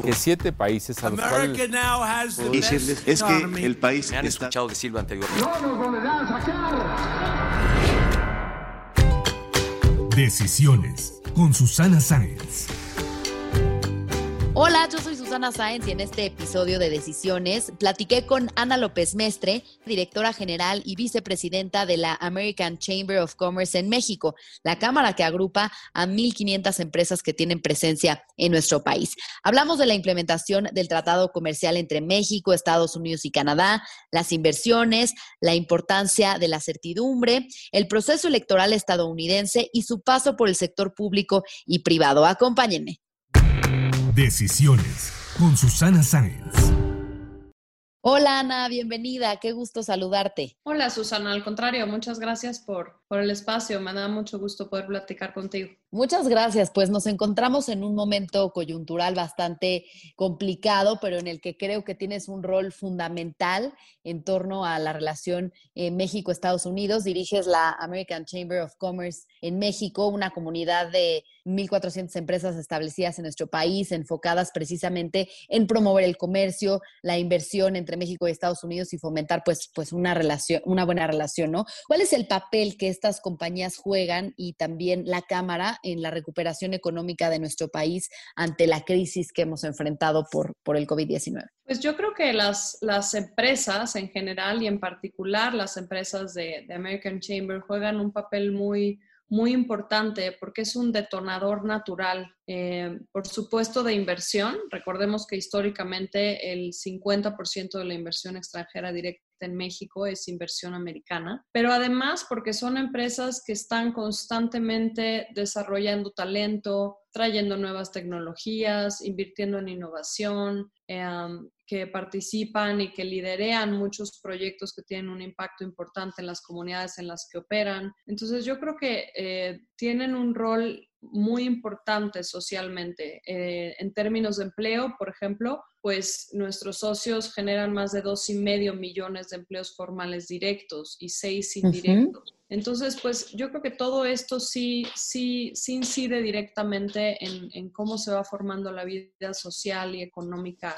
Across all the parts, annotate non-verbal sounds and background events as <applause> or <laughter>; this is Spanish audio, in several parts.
Que siete países a los America cuales now has the decirles best es que el país Me han está escuchado decirlo anteriormente. No nos volverán a sacar. Decisiones con Susana Sáenz. Hola, yo soy Susana Sáenz y en este episodio de Decisiones platiqué con Ana López Mestre, directora general y vicepresidenta de la American Chamber of Commerce en México, la cámara que agrupa a 1.500 empresas que tienen presencia en nuestro país. Hablamos de la implementación del Tratado Comercial entre México, Estados Unidos y Canadá, las inversiones, la importancia de la certidumbre, el proceso electoral estadounidense y su paso por el sector público y privado. Acompáñenme. Decisiones con Susana Sáenz. Hola Ana, bienvenida, qué gusto saludarte. Hola Susana, al contrario, muchas gracias por, por el espacio. Me da mucho gusto poder platicar contigo. Muchas gracias, pues nos encontramos en un momento coyuntural bastante complicado, pero en el que creo que tienes un rol fundamental en torno a la relación eh, México-Estados Unidos. Diriges la American Chamber of Commerce en México, una comunidad de 1.400 empresas establecidas en nuestro país, enfocadas precisamente en promover el comercio, la inversión entre México y Estados Unidos y fomentar pues, pues una relación, una buena relación, ¿no? ¿Cuál es el papel que estas compañías juegan y también la Cámara en la recuperación económica de nuestro país ante la crisis que hemos enfrentado por, por el COVID-19? Pues yo creo que las, las empresas en general y en particular las empresas de, de American Chamber juegan un papel muy, muy importante porque es un detonador natural, eh, por supuesto, de inversión. Recordemos que históricamente el 50% de la inversión extranjera directa en México es inversión americana, pero además porque son empresas que están constantemente desarrollando talento, trayendo nuevas tecnologías, invirtiendo en innovación, eh, que participan y que liderean muchos proyectos que tienen un impacto importante en las comunidades en las que operan. Entonces yo creo que eh, tienen un rol muy importante socialmente. Eh, en términos de empleo, por ejemplo, pues nuestros socios generan más de dos y medio millones de empleos formales directos y seis indirectos. Entonces, pues yo creo que todo esto sí, sí, sí incide directamente en, en cómo se va formando la vida social y económica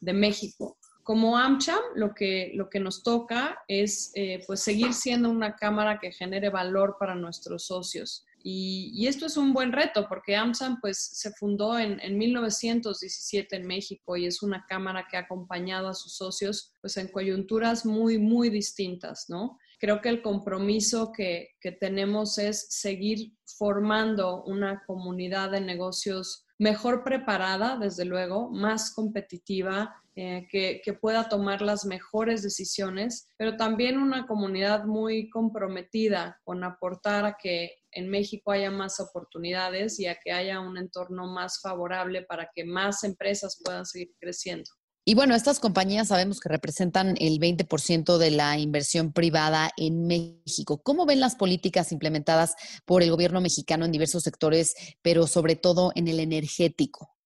de México como AmCham, lo que, lo que nos toca es eh, pues seguir siendo una cámara que genere valor para nuestros socios. Y, esto es un buen reto porque AmSam pues, se fundó en, en, 1917 en México y es una cámara que ha acompañado a sus socios pues, en coyunturas muy, muy distintas, ¿no? Creo que el compromiso que, que tenemos es seguir formando una comunidad de negocios mejor preparada, desde luego, más competitiva, eh, que, pueda tomar las mejores decisiones, pero también una comunidad muy comprometida con aportar a que en México haya más oportunidades y a que haya un entorno más favorable para que más empresas puedan seguir creciendo. Y bueno, estas compañías sabemos que representan el 20% de la inversión privada en México. ¿Cómo ven las políticas implementadas por el gobierno mexicano en diversos sectores, pero sobre todo en el energético?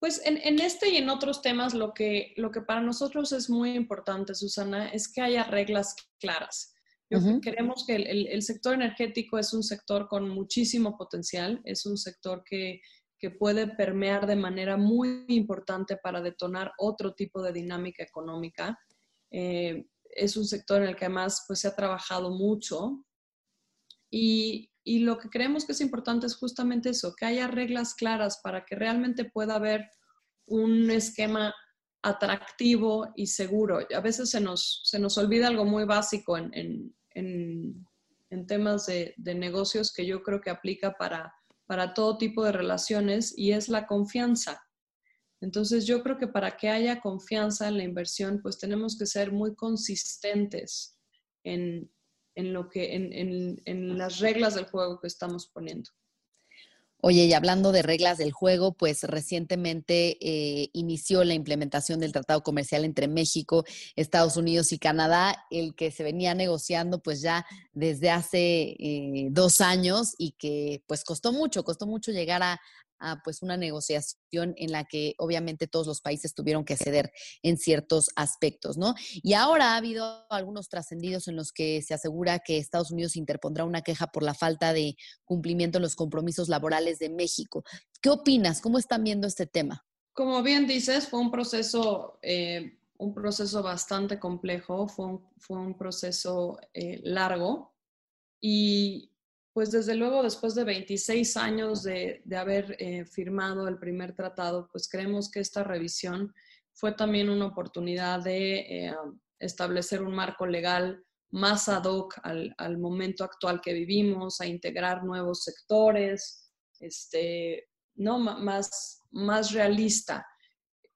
Pues en, en, este y en otros temas lo que, lo que para nosotros es muy importante, Susana, es que haya reglas claras. Yo uh -huh. Queremos que el, el, el, sector energético es un sector con muchísimo potencial, es un sector que, que puede permear de manera muy importante para detonar otro tipo de dinámica económica. Eh, es un sector en el que además pues, se ha trabajado mucho y, y lo que creemos que es importante es justamente eso, que haya reglas claras para que realmente pueda haber un esquema atractivo y seguro. A veces se nos, se nos olvida algo muy básico en, en, en, en temas de, de, negocios que yo creo que aplica para, para todo tipo de relaciones y es la confianza. Entonces yo creo que para que haya confianza en la inversión, pues tenemos que ser muy consistentes en, lo que, en las reglas del juego que estamos poniendo. Oye, y hablando de reglas del juego, pues recientemente eh, inició la implementación del Tratado Comercial entre México, Estados Unidos y Canadá, el que se venía negociando pues ya desde hace eh, dos años y que pues costó mucho, costó mucho llegar a, a pues una negociación en la que obviamente todos los países tuvieron que ceder en ciertos aspectos, ¿no? Y ahora ha habido algunos trascendidos en los que se asegura que Estados Unidos interpondrá una queja por la falta de cumplimiento de los compromisos laborales de México. ¿Qué opinas? ¿Cómo están viendo este tema? Como bien dices, fue un proceso, eh, un proceso bastante complejo, fue un, fue un proceso eh, largo y pues desde luego después de 26 años de, haber eh, firmado el primer tratado, pues creemos que esta revisión fue también una oportunidad de eh, establecer un marco legal más ad hoc al, momento actual que vivimos, a integrar nuevos sectores, este, ¿no? más, más realista.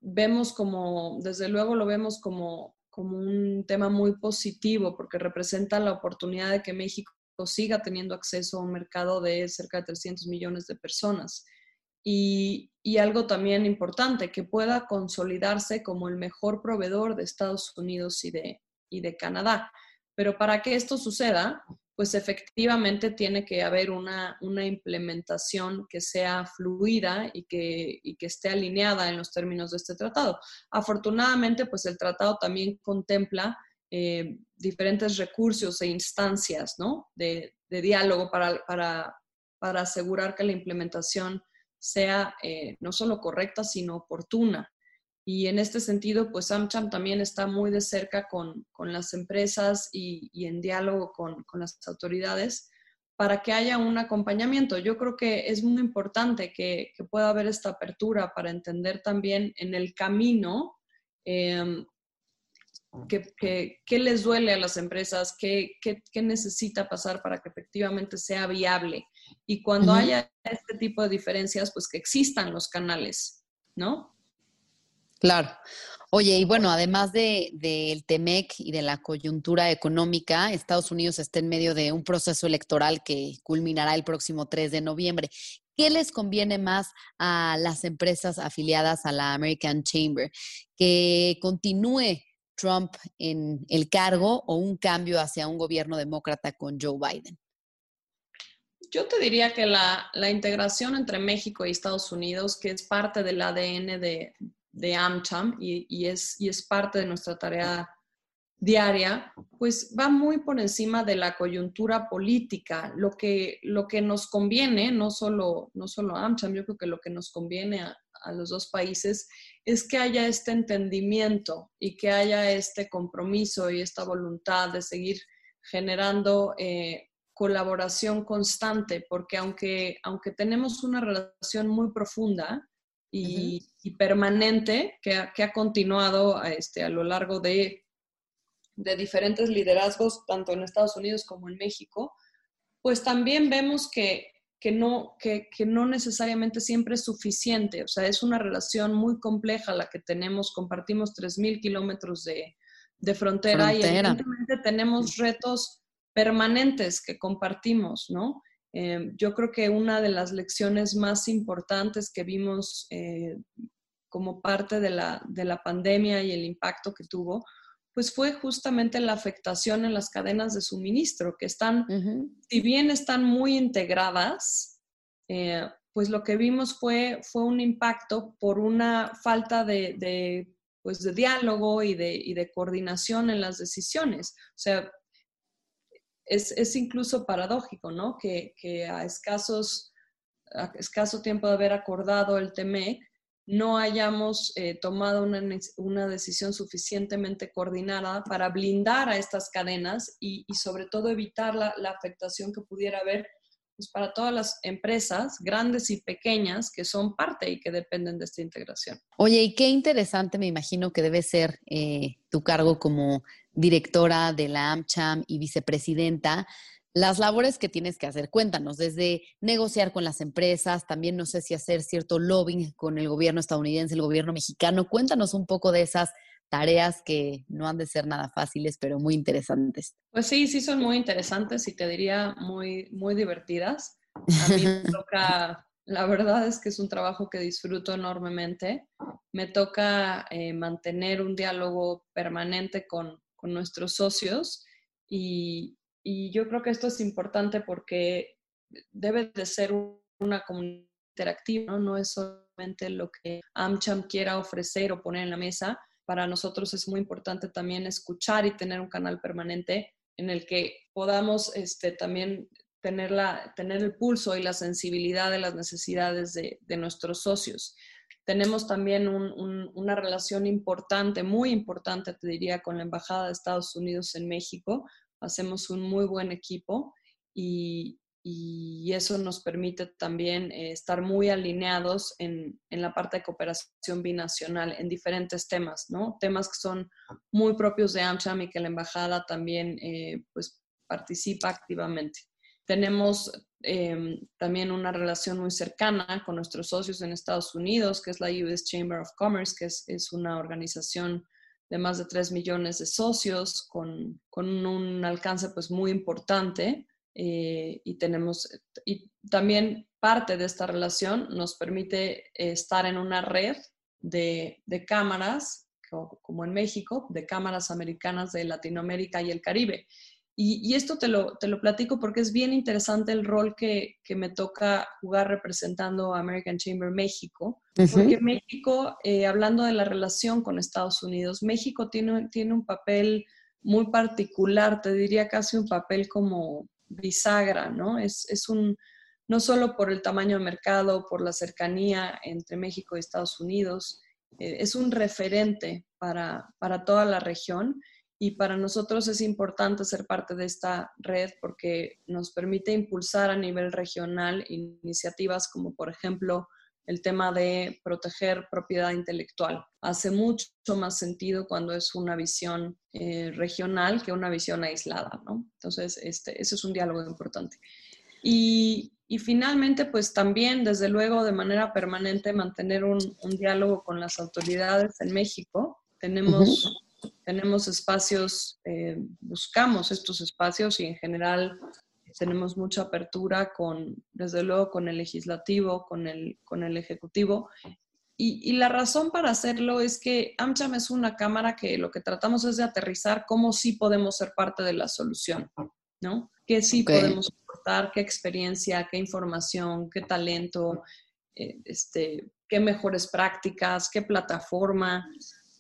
Vemos como, desde luego lo vemos como, como un tema muy positivo porque representa la oportunidad de que México siga teniendo acceso a un mercado de cerca de 300 millones de personas. Y, algo también importante, que pueda consolidarse como el mejor proveedor de Estados Unidos y de, y de Canadá. Pero para que esto suceda, pues efectivamente tiene que haber una, una implementación que sea fluida y que, y que, esté alineada en los términos de este tratado. Afortunadamente, pues el tratado también contempla eh, diferentes recursos e instancias de, diálogo para, para, asegurar que la implementación sea eh, no solo correcta, sino oportuna. Y en este sentido, pues AmCham también está muy de cerca con, las empresas y, en diálogo con, las autoridades para que haya un acompañamiento. Yo creo que es muy importante que, pueda haber esta apertura para entender también en el camino eh, qué, les duele a las empresas, qué, necesita pasar para que efectivamente sea viable. Y cuando haya este tipo de diferencias, pues que existan los canales, ¿no? Claro. Oye, y bueno, además del de, TEMEC y de la coyuntura económica, Estados Unidos está en medio de un proceso electoral que culminará el próximo 3 de noviembre. ¿Qué les conviene más a las empresas afiliadas a la American Chamber? ¿Que continúe Trump en el cargo o un cambio hacia un gobierno demócrata con Joe Biden? Yo te diría que la, integración entre México y Estados Unidos, que es parte del ADN de, de AmCham y, es, y es parte de nuestra tarea diaria, pues va muy por encima de la coyuntura política. Lo que, lo que nos conviene, no solo, no solo a AmCham, yo creo que lo que nos conviene a, a los dos países es que haya este entendimiento y que haya este compromiso y esta voluntad de seguir generando eh, colaboración constante, porque aunque, aunque tenemos una relación muy profunda y, permanente que ha, que ha continuado este, a lo largo de, de diferentes liderazgos, tanto en Estados Unidos como en México, pues también vemos que que no, que, no necesariamente siempre es suficiente. O sea, es una relación muy compleja la que tenemos. Compartimos 3.000 kilómetros de, frontera, y evidentemente tenemos retos permanentes que compartimos, ¿no? Eh, yo creo que una de las lecciones más importantes que vimos eh, como parte de la, de la pandemia y el impacto que tuvo pues fue justamente la afectación en las cadenas de suministro, que están, si bien están muy integradas, eh, pues lo que vimos fue, fue un impacto por una falta de, pues de diálogo y de, y de, coordinación en las decisiones. O sea, es, es incluso paradójico, ¿no? Que, que a, escasos, a escaso tiempo de haber acordado el TEMEC, no hayamos eh, tomado una, decisión suficientemente coordinada para blindar a estas cadenas y, sobre todo evitar la, afectación que pudiera haber pues, para todas las empresas, grandes y pequeñas, que son parte y que dependen de esta integración. Oye, y qué interesante me imagino que debe ser eh, tu cargo como directora de la AmCham y vicepresidenta las labores que tienes que hacer. Cuéntanos, desde negociar con las empresas, también no sé si hacer cierto lobbying con el gobierno estadounidense, el gobierno mexicano. Cuéntanos un poco de esas tareas que no han de ser nada fáciles, pero muy interesantes. Pues sí, sí son muy interesantes y te diría muy, muy divertidas. A mí me <laughs> toca, la verdad es que es un trabajo que disfruto enormemente. Me toca eh, mantener un diálogo permanente con, con nuestros socios y, y yo creo que esto es importante porque debe de ser una comunidad interactiva, ¿no? no es solamente lo que AmCham quiera ofrecer o poner en la mesa. Para nosotros es muy importante también escuchar y tener un canal permanente en el que podamos este, también tener, la, tener el pulso y la sensibilidad de las necesidades de, nuestros socios. Tenemos también un, un, una relación importante, muy importante, te diría, con la Embajada de Estados Unidos en México, hacemos un muy buen equipo y, eso nos permite también eh, estar muy alineados en, la parte de cooperación binacional en diferentes temas, ¿no? Temas que son muy propios de AmCham y que la embajada también eh, pues, participa activamente. Tenemos em, también una relación muy cercana con nuestros socios en Estados Unidos, que es la US Chamber of Commerce, que es, es una organización de más de 3 millones de socios, con, con un alcance pues muy importante. Eh, y tenemos, y también parte de esta relación nos permite estar en una red de, de cámaras, como en México, de cámaras americanas de Latinoamérica y el Caribe. Y, esto te lo, te lo platico porque es bien interesante el rol que, que me toca jugar representando a American Chamber México. Porque México, eh, hablando de la relación con Estados Unidos, México tiene, tiene un papel muy particular, te diría casi un papel como bisagra, ¿no? Es, es un, no solo por el tamaño del mercado, por la cercanía entre México y Estados Unidos, eh, es un referente para, para toda la región y para nosotros es importante ser parte de esta red porque nos permite impulsar a nivel regional iniciativas como por ejemplo el tema de proteger propiedad intelectual. Hace mucho más sentido cuando es una visión eh, regional que una visión aislada, ¿no? Entonces, este, ese es un diálogo importante. Y, y, finalmente, pues también, desde luego, de manera permanente, mantener un, un diálogo con las autoridades en México. Tenemos tenemos espacios, eh, buscamos estos espacios y en general tenemos mucha apertura con, desde luego, con el legislativo, con el, con el ejecutivo. Y, la razón para hacerlo es que AmCham es una cámara que lo que tratamos es de aterrizar cómo sí podemos ser parte de la solución, ¿no? ¿Qué sí podemos aportar? ¿Qué experiencia? ¿Qué información? ¿Qué talento? Eh, este, ¿Qué mejores prácticas? ¿Qué plataforma?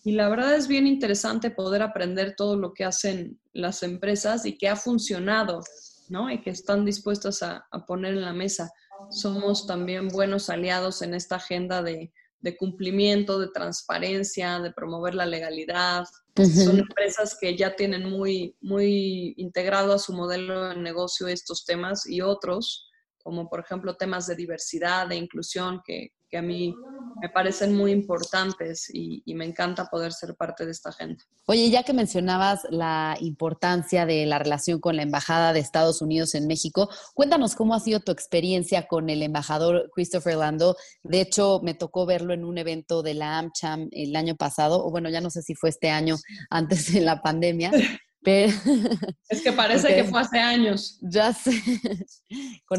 Y la verdad es bien interesante poder aprender todo lo que hacen las empresas y que ha funcionado, ¿no? Y que están dispuestas a, poner en la mesa. Somos también buenos aliados en esta agenda de, cumplimiento, de transparencia, de promover la legalidad. Son empresas que ya tienen muy, muy integrado a su modelo de negocio estos temas y otros, como por ejemplo temas de diversidad, de inclusión, que, que a mí me parecen muy importantes y, me encanta poder ser parte de esta gente. Oye, ya que mencionabas la importancia de la relación con la Embajada de Estados Unidos en México, cuéntanos cómo ha sido tu experiencia con el embajador Christopher Lando. De hecho, me tocó verlo en un evento de la AmCham el año pasado, o bueno, ya no sé si fue este año antes de la pandemia. <laughs> Pero, es que parece que fue hace años. Ya sé. Con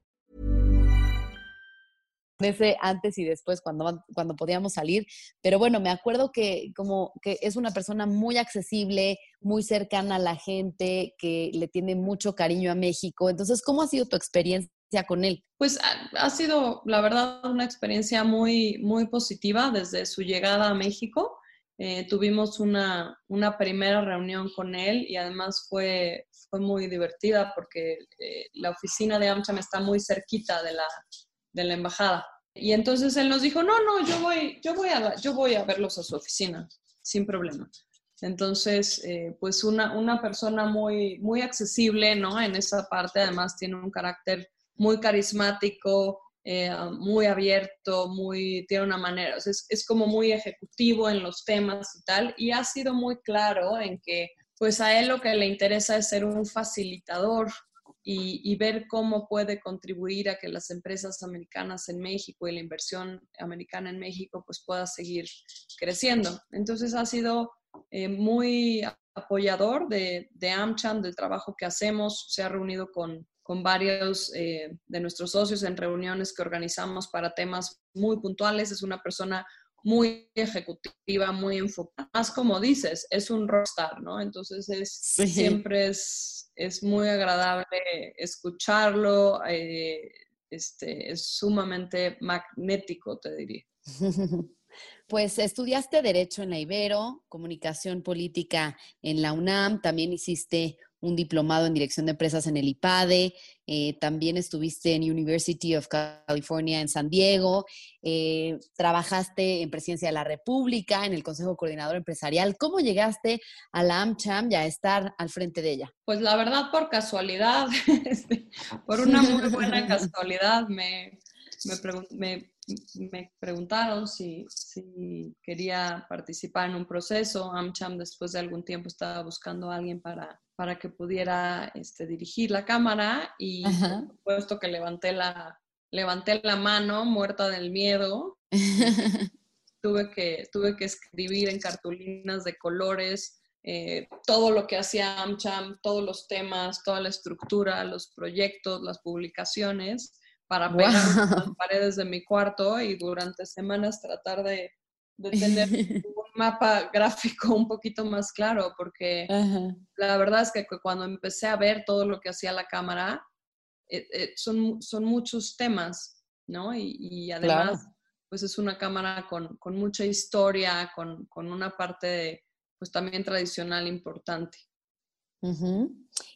Ese antes y después cuando, cuando podíamos salir. Pero bueno, me acuerdo que como que es una persona muy accesible, muy cercana a la gente, que le tiene mucho cariño a México. Entonces, ¿cómo ha sido tu experiencia con él? Pues ha, sido, la verdad, una experiencia muy, muy positiva desde su llegada a México. Eh, tuvimos una, una, primera reunión con él y además fue, fue muy divertida porque eh, la oficina de AmCham está muy cerquita de la, de la embajada. Y entonces él nos dijo, no, no, yo voy, yo voy, a, yo voy a verlos a su oficina, sin problema. Entonces, eh, pues una, una persona muy, muy accesible, ¿no? En esa parte, además tiene un carácter muy carismático, eh, muy abierto, muy, tiene una manera, es, es, como muy ejecutivo en los temas y tal, y ha sido muy claro en que pues a él lo que le interesa es ser un facilitador y, y, ver cómo puede contribuir a que las empresas americanas en México y la inversión americana en México pues pueda seguir creciendo. Entonces ha sido eh, muy apoyador de, de AmCham, del trabajo que hacemos, se ha reunido con con varios eh, de nuestros socios en reuniones que organizamos para temas muy puntuales. Es una persona muy ejecutiva, muy enfocada. Más como dices, es un rockstar, ¿no? Entonces es, siempre es, es, muy agradable escucharlo, eh, este, es sumamente magnético, te diría. <laughs> Pues estudiaste Derecho en la Ibero, Comunicación Política en la UNAM, también hiciste un diplomado en dirección de empresas en el IPADE, eh, también estuviste en University of California en San Diego, eh, trabajaste en Presidencia de la República, en el Consejo Coordinador Empresarial. ¿Cómo llegaste a la AmCham y a estar al frente de ella? Pues la verdad, por casualidad, <laughs> este, por una muy <laughs> buena casualidad, me, me, me preguntaron si, si, quería participar en un proceso. AmCham después de algún tiempo estaba buscando a alguien para para que pudiera este, dirigir la cámara y por supuesto que levanté la, levanté la mano muerta del miedo. <laughs> tuve, que, tuve que escribir en cartulinas de colores eh, todo lo que hacía AmCham, todos los temas, toda la estructura, los proyectos, las publicaciones para pegar las <laughs> paredes de mi cuarto y durante semanas tratar de, de <laughs> tener mapa gráfico un poquito más claro, porque la verdad es que cuando empecé a ver todo lo que hacía la cámara, eh, eh, son, son muchos temas, ¿no? Y, además, pues es una cámara con, con mucha historia, con, con, una parte, pues también tradicional importante.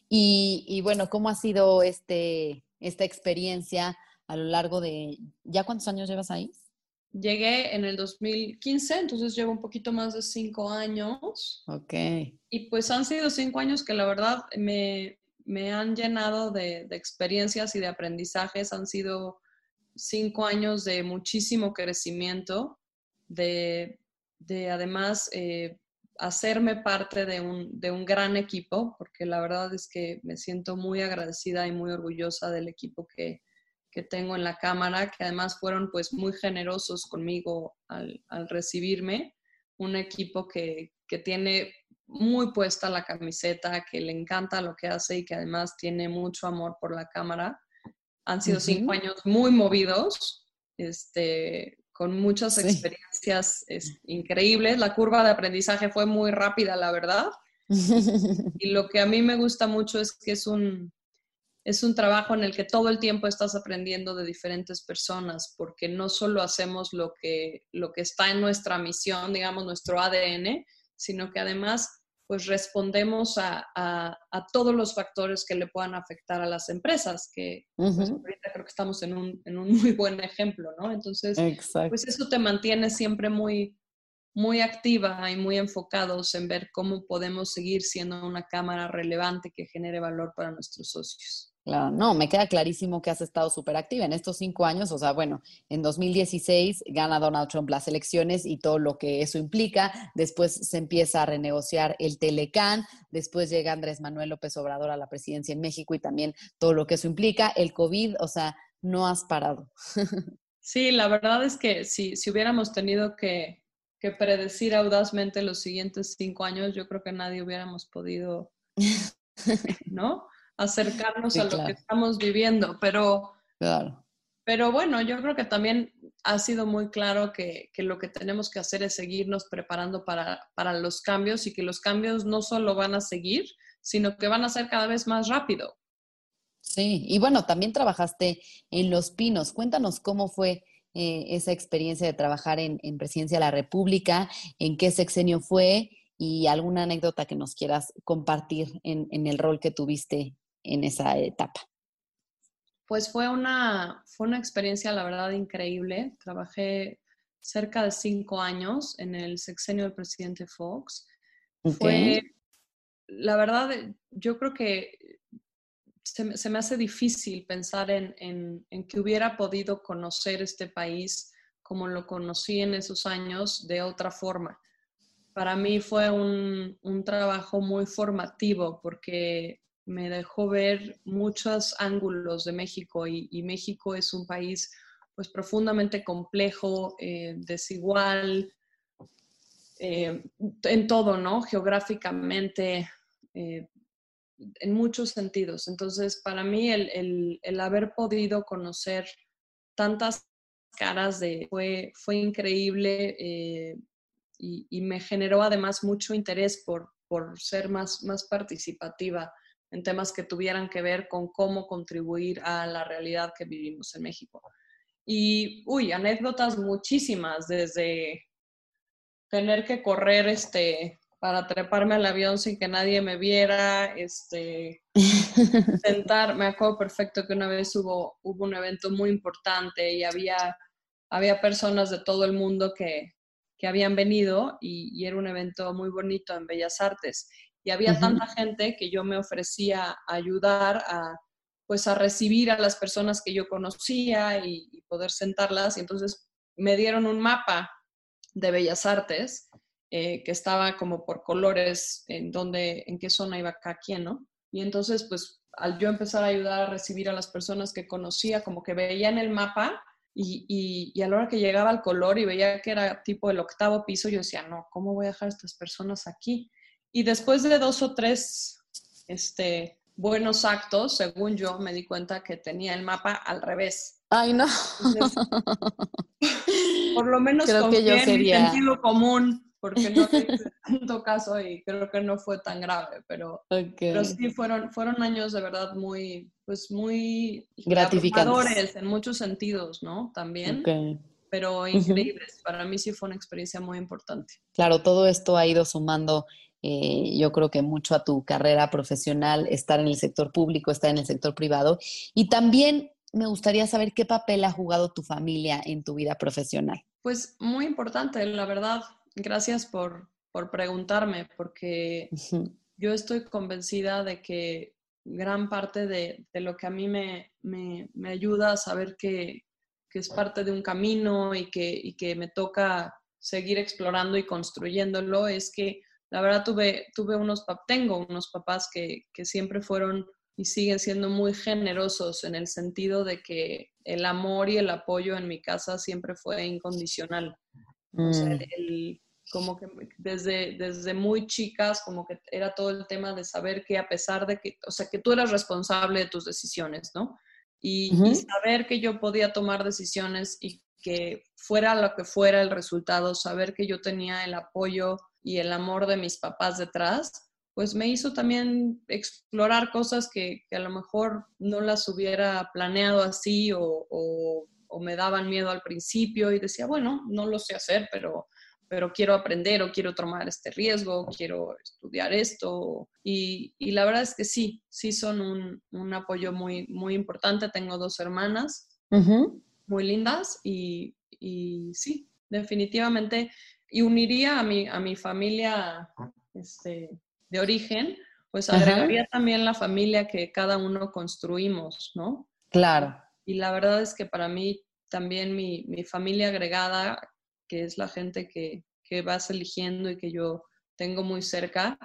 y, y, bueno, ¿cómo ha sido este, esta experiencia a lo largo de, ¿ya cuántos años llevas ahí? Llegué en el 2015, entonces llevo un poquito más de cinco años. Ok. Y pues han sido cinco años que la verdad me, me han llenado de, de, experiencias y de aprendizajes. Han sido cinco años de muchísimo crecimiento, de, de además eh, hacerme parte de un, de un gran equipo, porque la verdad es que me siento muy agradecida y muy orgullosa del equipo que, que tengo en la cámara, que además fueron pues muy generosos conmigo al, recibirme. Un equipo que, tiene muy puesta la camiseta, que le encanta lo que hace y que además tiene mucho amor por la cámara. Han sido cinco años muy movidos, este, con muchas experiencias increíbles. La curva de aprendizaje fue muy rápida, la verdad. <laughs> y lo que a mí me gusta mucho es que es un, es un trabajo en el que todo el tiempo estás aprendiendo de diferentes personas, porque no solo hacemos lo que, lo que está en nuestra misión, digamos, nuestro ADN, sino que además pues respondemos a, todos los factores que le puedan afectar a las empresas, que pues, ahorita creo que estamos en un, en un, muy buen ejemplo, ¿no? Entonces, pues eso te mantiene siempre muy, muy activa y muy enfocados en ver cómo podemos seguir siendo una cámara relevante que genere valor para nuestros socios. Claro, no, me queda clarísimo que has estado súper activa en estos cinco años. O sea, bueno, en 2016 gana Donald Trump las elecciones y todo lo que eso implica. Después se empieza a renegociar el Telecán. Después llega Andrés Manuel López Obrador a la presidencia en México y también todo lo que eso implica. El COVID, o sea, no has parado. <laughs> Sí, la verdad es que si, si hubiéramos tenido que, que predecir audazmente los siguientes cinco años, yo creo que nadie hubiéramos podido, <laughs> ¿no? Acercarnos a lo que estamos viviendo, pero, pero bueno, yo creo que también ha sido muy claro que, lo que tenemos que hacer es seguirnos preparando para, para, los cambios y que los cambios no solo van a seguir, sino que van a ser cada vez más rápido. Sí, y bueno, también trabajaste en Los Pinos. Cuéntanos cómo fue eh, esa experiencia de trabajar en, en, Presidencia de la República, en qué sexenio fue y alguna anécdota que nos quieras compartir en, en el rol que tuviste en esa etapa. Pues fue una, fue una experiencia, la verdad, increíble. Trabajé cerca de cinco años en el sexenio del presidente Fox. Fue, la verdad, yo creo que se, me hace difícil pensar en, en, que hubiera podido conocer este país como lo conocí en esos años de otra forma. Para mí fue un, un trabajo muy formativo porque me dejó ver muchos ángulos de México y, México es un país pues profundamente complejo, eh, desigual, eh, en todo, ¿no? Geográficamente, eh, en muchos sentidos. Entonces, para mí el, haber podido conocer tantas caras de fue, fue increíble y, y, me generó además mucho interés por, por ser más, más participativa en temas que tuvieran que ver con cómo contribuir a la realidad que vivimos en México. Y, uy, anécdotas muchísimas, desde tener que correr este, para treparme al avión sin que nadie me viera, este, <laughs> sentar, me acuerdo perfecto que una vez hubo, hubo un evento muy importante y había, había personas de todo el mundo que, que habían venido y, y, era un evento muy bonito en Bellas Artes y había tanta gente que yo me ofrecía a ayudar a pues a recibir a las personas que yo conocía y, poder sentarlas y entonces me dieron un mapa de bellas artes eh, que estaba como por colores en donde en qué zona iba cada quien no y entonces pues al yo empezar a ayudar a recibir a las personas que conocía como que veía en el mapa y, y, y, a la hora que llegaba al color y veía que era tipo el octavo piso, yo decía, no, ¿cómo voy a dejar a estas personas aquí? Y después de dos o tres este, buenos actos, según yo, me di cuenta que tenía el mapa al revés. Ay, no. <laughs> por lo menos creo que yo quería... sentido común, porque no hice <laughs> tanto caso y creo que no fue tan grave, pero, pero sí fueron, fueron años de verdad muy, pues muy gratificadores en muchos sentidos, ¿no? También. Pero increíbles. Para mí sí fue una experiencia muy importante. Claro, todo esto ha ido sumando eh, yo creo que mucho a tu carrera profesional, estar en el sector público, estar en el sector privado. Y también me gustaría saber qué papel ha jugado tu familia en tu vida profesional. Pues muy importante, la verdad. Gracias por, por preguntarme, porque yo estoy convencida de que gran parte de, de lo que a mí me, me, me ayuda a saber que, que, es parte de un camino y que, y que me toca seguir explorando y construyéndolo es que la verdad tuve, tuve unos, tengo unos papás que, que siempre fueron y siguen siendo muy generosos en el sentido de que el amor y el apoyo en mi casa siempre fue incondicional. O sea, mm. el, como que desde, desde muy chicas, como que era todo el tema de saber que a pesar de que, o sea, que tú eras responsable de tus decisiones, ¿no? Y, y saber que yo podía tomar decisiones y que fuera lo que fuera el resultado, saber que yo tenía el apoyo y el amor de mis papás detrás, pues me hizo también explorar cosas que, a lo mejor no las hubiera planeado así o, me daban miedo al principio y decía, bueno, no lo sé hacer, pero, pero quiero aprender o quiero tomar este riesgo, quiero estudiar esto. Y, la verdad es que sí, sí son un, apoyo muy, muy importante. Tengo dos hermanas muy lindas y, y sí, definitivamente y uniría a mi, a mi familia este, de origen, pues agregaría también la familia que cada uno construimos, ¿no? Claro. Y la verdad es que para mí también mi, mi familia agregada, que es la gente que, que vas eligiendo y que yo tengo muy cerca,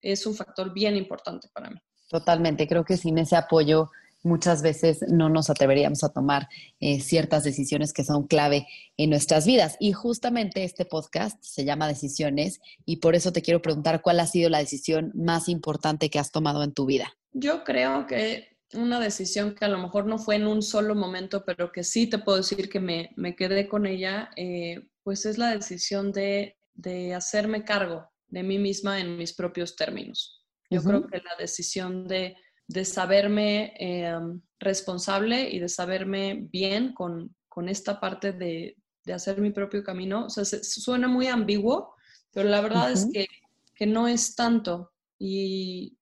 es un factor bien importante para mí. Totalmente, creo que sin ese apoyo muchas veces no nos atreveríamos a tomar eh, ciertas decisiones que son clave en nuestras vidas. Y justamente este podcast se llama Decisiones y por eso te quiero preguntar cuál ha sido la decisión más importante que has tomado en tu vida. Yo creo que una decisión que a lo mejor no fue en un solo momento, pero que sí te puedo decir que me, me quedé con ella, eh, pues es la decisión de, de, hacerme cargo de mí misma en mis propios términos. Yo creo que la decisión de de saberme em, responsable y de saberme bien con, con esta parte de, de hacer mi propio camino. O sea, se- suena muy ambiguo, pero la verdad es que, que no es tanto. Y,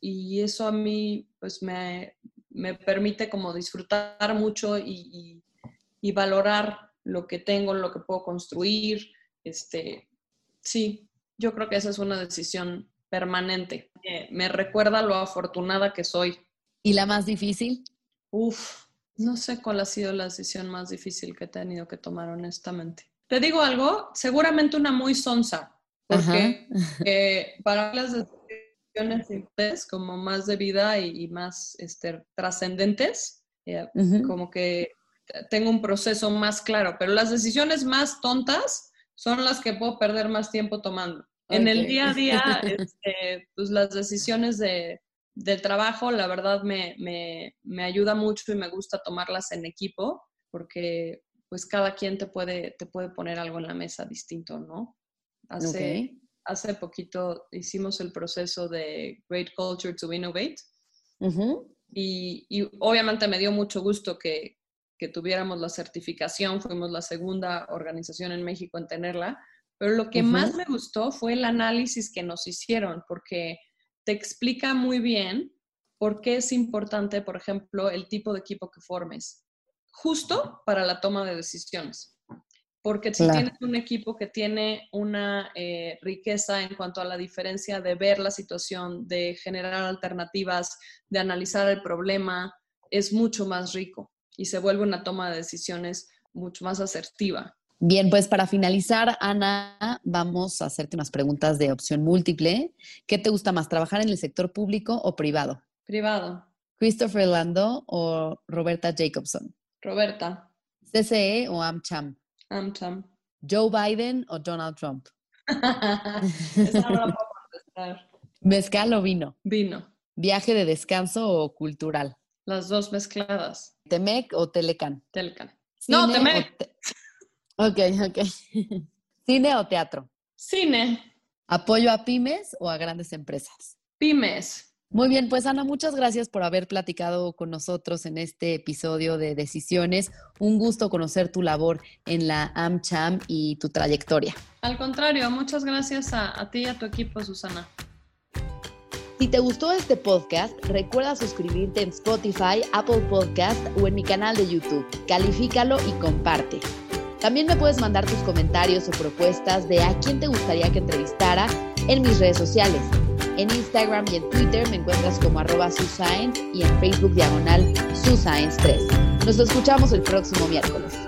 y eso a mí, pues, me, me permite como disfrutar mucho y, y- y valorar lo que tengo, lo que puedo construir. Este, sí, yo creo que esa es una decisión permanente. Eh, me recuerda lo afortunada que soy. ¿Y la más difícil? Uf, no sé cuál ha sido la decisión más difícil que he tenido que tomar, honestamente. Te digo algo, seguramente una muy sonsa, porque <laughs> eh, para las decisiones simples, como más de vida y, y más este, trascendentes, eh, como que tengo un proceso más claro, pero las decisiones más tontas son las que puedo perder más tiempo tomando. En el día a día, <laughs> este, pues las decisiones de, del trabajo, la verdad me, me, me ayuda mucho y me gusta tomarlas en equipo, porque pues cada quien te puede, te puede poner algo en la mesa distinto, ¿no? Hace, Ok. hace poquito hicimos el proceso de Great Culture to Innovate y, y obviamente me dio mucho gusto que, que tuviéramos la certificación, fuimos la segunda organización en México en tenerla, pero lo que más me gustó fue el análisis que nos hicieron, porque te explica muy bien por qué es importante, por ejemplo, el tipo de equipo que formes, justo para la toma de decisiones. Porque si Claro. tienes un equipo que tiene una eh, riqueza en cuanto a la diferencia de ver la situación, de generar alternativas, de analizar el problema, es mucho más rico y se vuelve una toma de decisiones mucho más asertiva. Bien, pues para finalizar, Ana, vamos a hacerte unas preguntas de opción múltiple. ¿Qué te gusta más, trabajar en el sector público o privado? Privado. ¿Christopher Lando o Roberta Jacobson? Roberta, ¿CCE o AmCham? Amcham. ¿Joe Biden o Donald Trump? <laughs> Esa no la puedo contestar. <laughs> ¿Mezcal o vino? Vino. ¿Viaje de descanso o cultural? Las dos mezcladas. ¿Temec o Telecan? Telcan. No, ¿Cine Temec. te- Ok, ok. <laughs> ¿Cine o teatro? Cine. ¿Apoyo a pymes o a grandes empresas? Pymes. Muy bien, pues Ana, muchas gracias por haber platicado con nosotros en este episodio de Decisiones. Un gusto conocer tu labor en la AmCham y tu trayectoria. Al contrario, muchas gracias a, a ti y a tu equipo, Susana. Si te gustó este podcast, recuerda suscribirte en Spotify, Apple Podcast o en mi canal de YouTube. Califícalo y comparte. También me puedes mandar tus comentarios o propuestas de a quién te gustaría que entrevistara en mis redes sociales. En Instagram y en Twitter me encuentras como arroba suscience y en Facebook diagonal suscience3. Nos escuchamos el próximo miércoles.